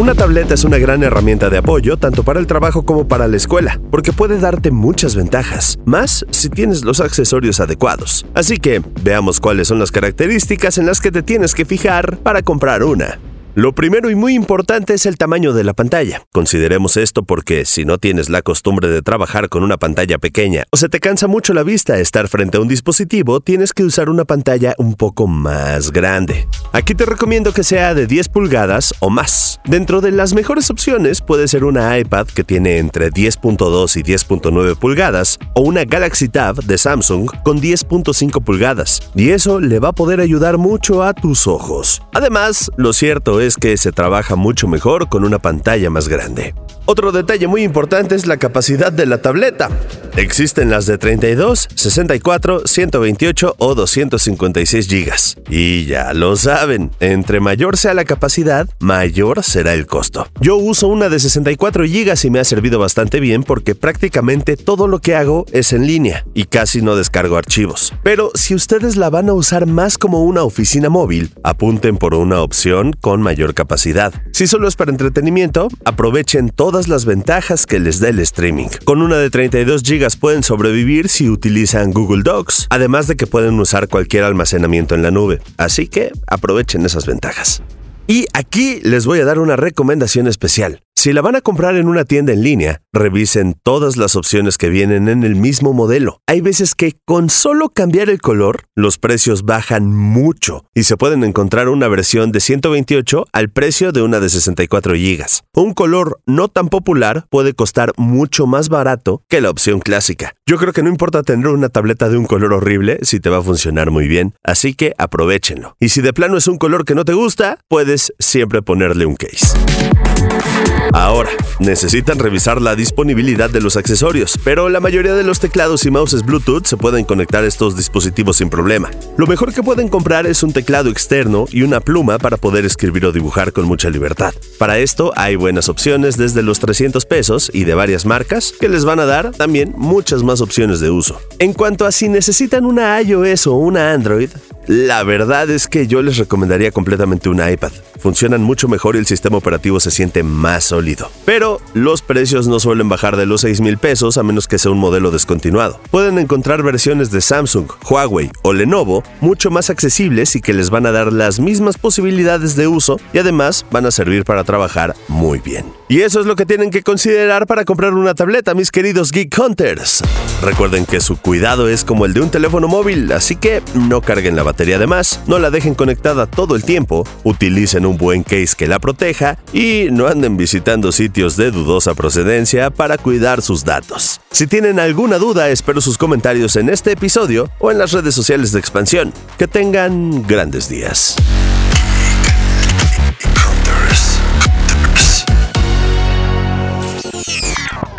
Una tableta es una gran herramienta de apoyo tanto para el trabajo como para la escuela, porque puede darte muchas ventajas, más si tienes los accesorios adecuados. Así que veamos cuáles son las características en las que te tienes que fijar para comprar una. Lo primero y muy importante es el tamaño de la pantalla. Consideremos esto porque si no tienes la costumbre de trabajar con una pantalla pequeña o se te cansa mucho la vista estar frente a un dispositivo, tienes que usar una pantalla un poco más grande. Aquí te recomiendo que sea de 10 pulgadas o más. Dentro de las mejores opciones puede ser una iPad que tiene entre 10.2 y 10.9 pulgadas o una Galaxy Tab de Samsung con 10.5 pulgadas. Y eso le va a poder ayudar mucho a tus ojos. Además, lo cierto es que se trabaja mucho mejor con una pantalla más grande. Otro detalle muy importante es la capacidad de la tableta. Existen las de 32, 64, 128 o 256 GB. Y ya lo saben, entre mayor sea la capacidad, mayor será el costo. Yo uso una de 64 GB y me ha servido bastante bien porque prácticamente todo lo que hago es en línea y casi no descargo archivos. Pero si ustedes la van a usar más como una oficina móvil, apunten por una opción con mayor capacidad. Si solo es para entretenimiento, aprovechen todas las ventajas que les da el streaming. Con una de 32 GB pueden sobrevivir si utilizan Google Docs, además de que pueden usar cualquier almacenamiento en la nube. Así que aprovechen esas ventajas. Y aquí les voy a dar una recomendación especial. Si la van a comprar en una tienda en línea, revisen todas las opciones que vienen en el mismo modelo. Hay veces que con solo cambiar el color, los precios bajan mucho y se pueden encontrar una versión de 128 al precio de una de 64 GB. Un color no tan popular puede costar mucho más barato que la opción clásica. Yo creo que no importa tener una tableta de un color horrible si te va a funcionar muy bien, así que aprovechenlo. Y si de plano es un color que no te gusta, puedes siempre ponerle un case. Ahora, necesitan revisar la disponibilidad de los accesorios, pero la mayoría de los teclados y mouses Bluetooth se pueden conectar a estos dispositivos sin problema. Lo mejor que pueden comprar es un teclado externo y una pluma para poder escribir o dibujar con mucha libertad. Para esto hay buenas opciones desde los 300 pesos y de varias marcas que les van a dar también muchas más opciones de uso. En cuanto a si necesitan una iOS o una Android, la verdad es que yo les recomendaría completamente un iPad. Funcionan mucho mejor y el sistema operativo se siente más sólido. Pero los precios no suelen bajar de los 6 mil pesos a menos que sea un modelo descontinuado. Pueden encontrar versiones de Samsung, Huawei o Lenovo mucho más accesibles y que les van a dar las mismas posibilidades de uso y además van a servir para trabajar muy bien. Y eso es lo que tienen que considerar para comprar una tableta, mis queridos Geek Hunters. Recuerden que su cuidado es como el de un teléfono móvil, así que no carguen la batería de más, no la dejen conectada todo el tiempo, utilicen un buen case que la proteja y no anden visitando sitios de dudosa procedencia para cuidar sus datos. Si tienen alguna duda, espero sus comentarios en este episodio o en las redes sociales de expansión. Que tengan grandes días. It's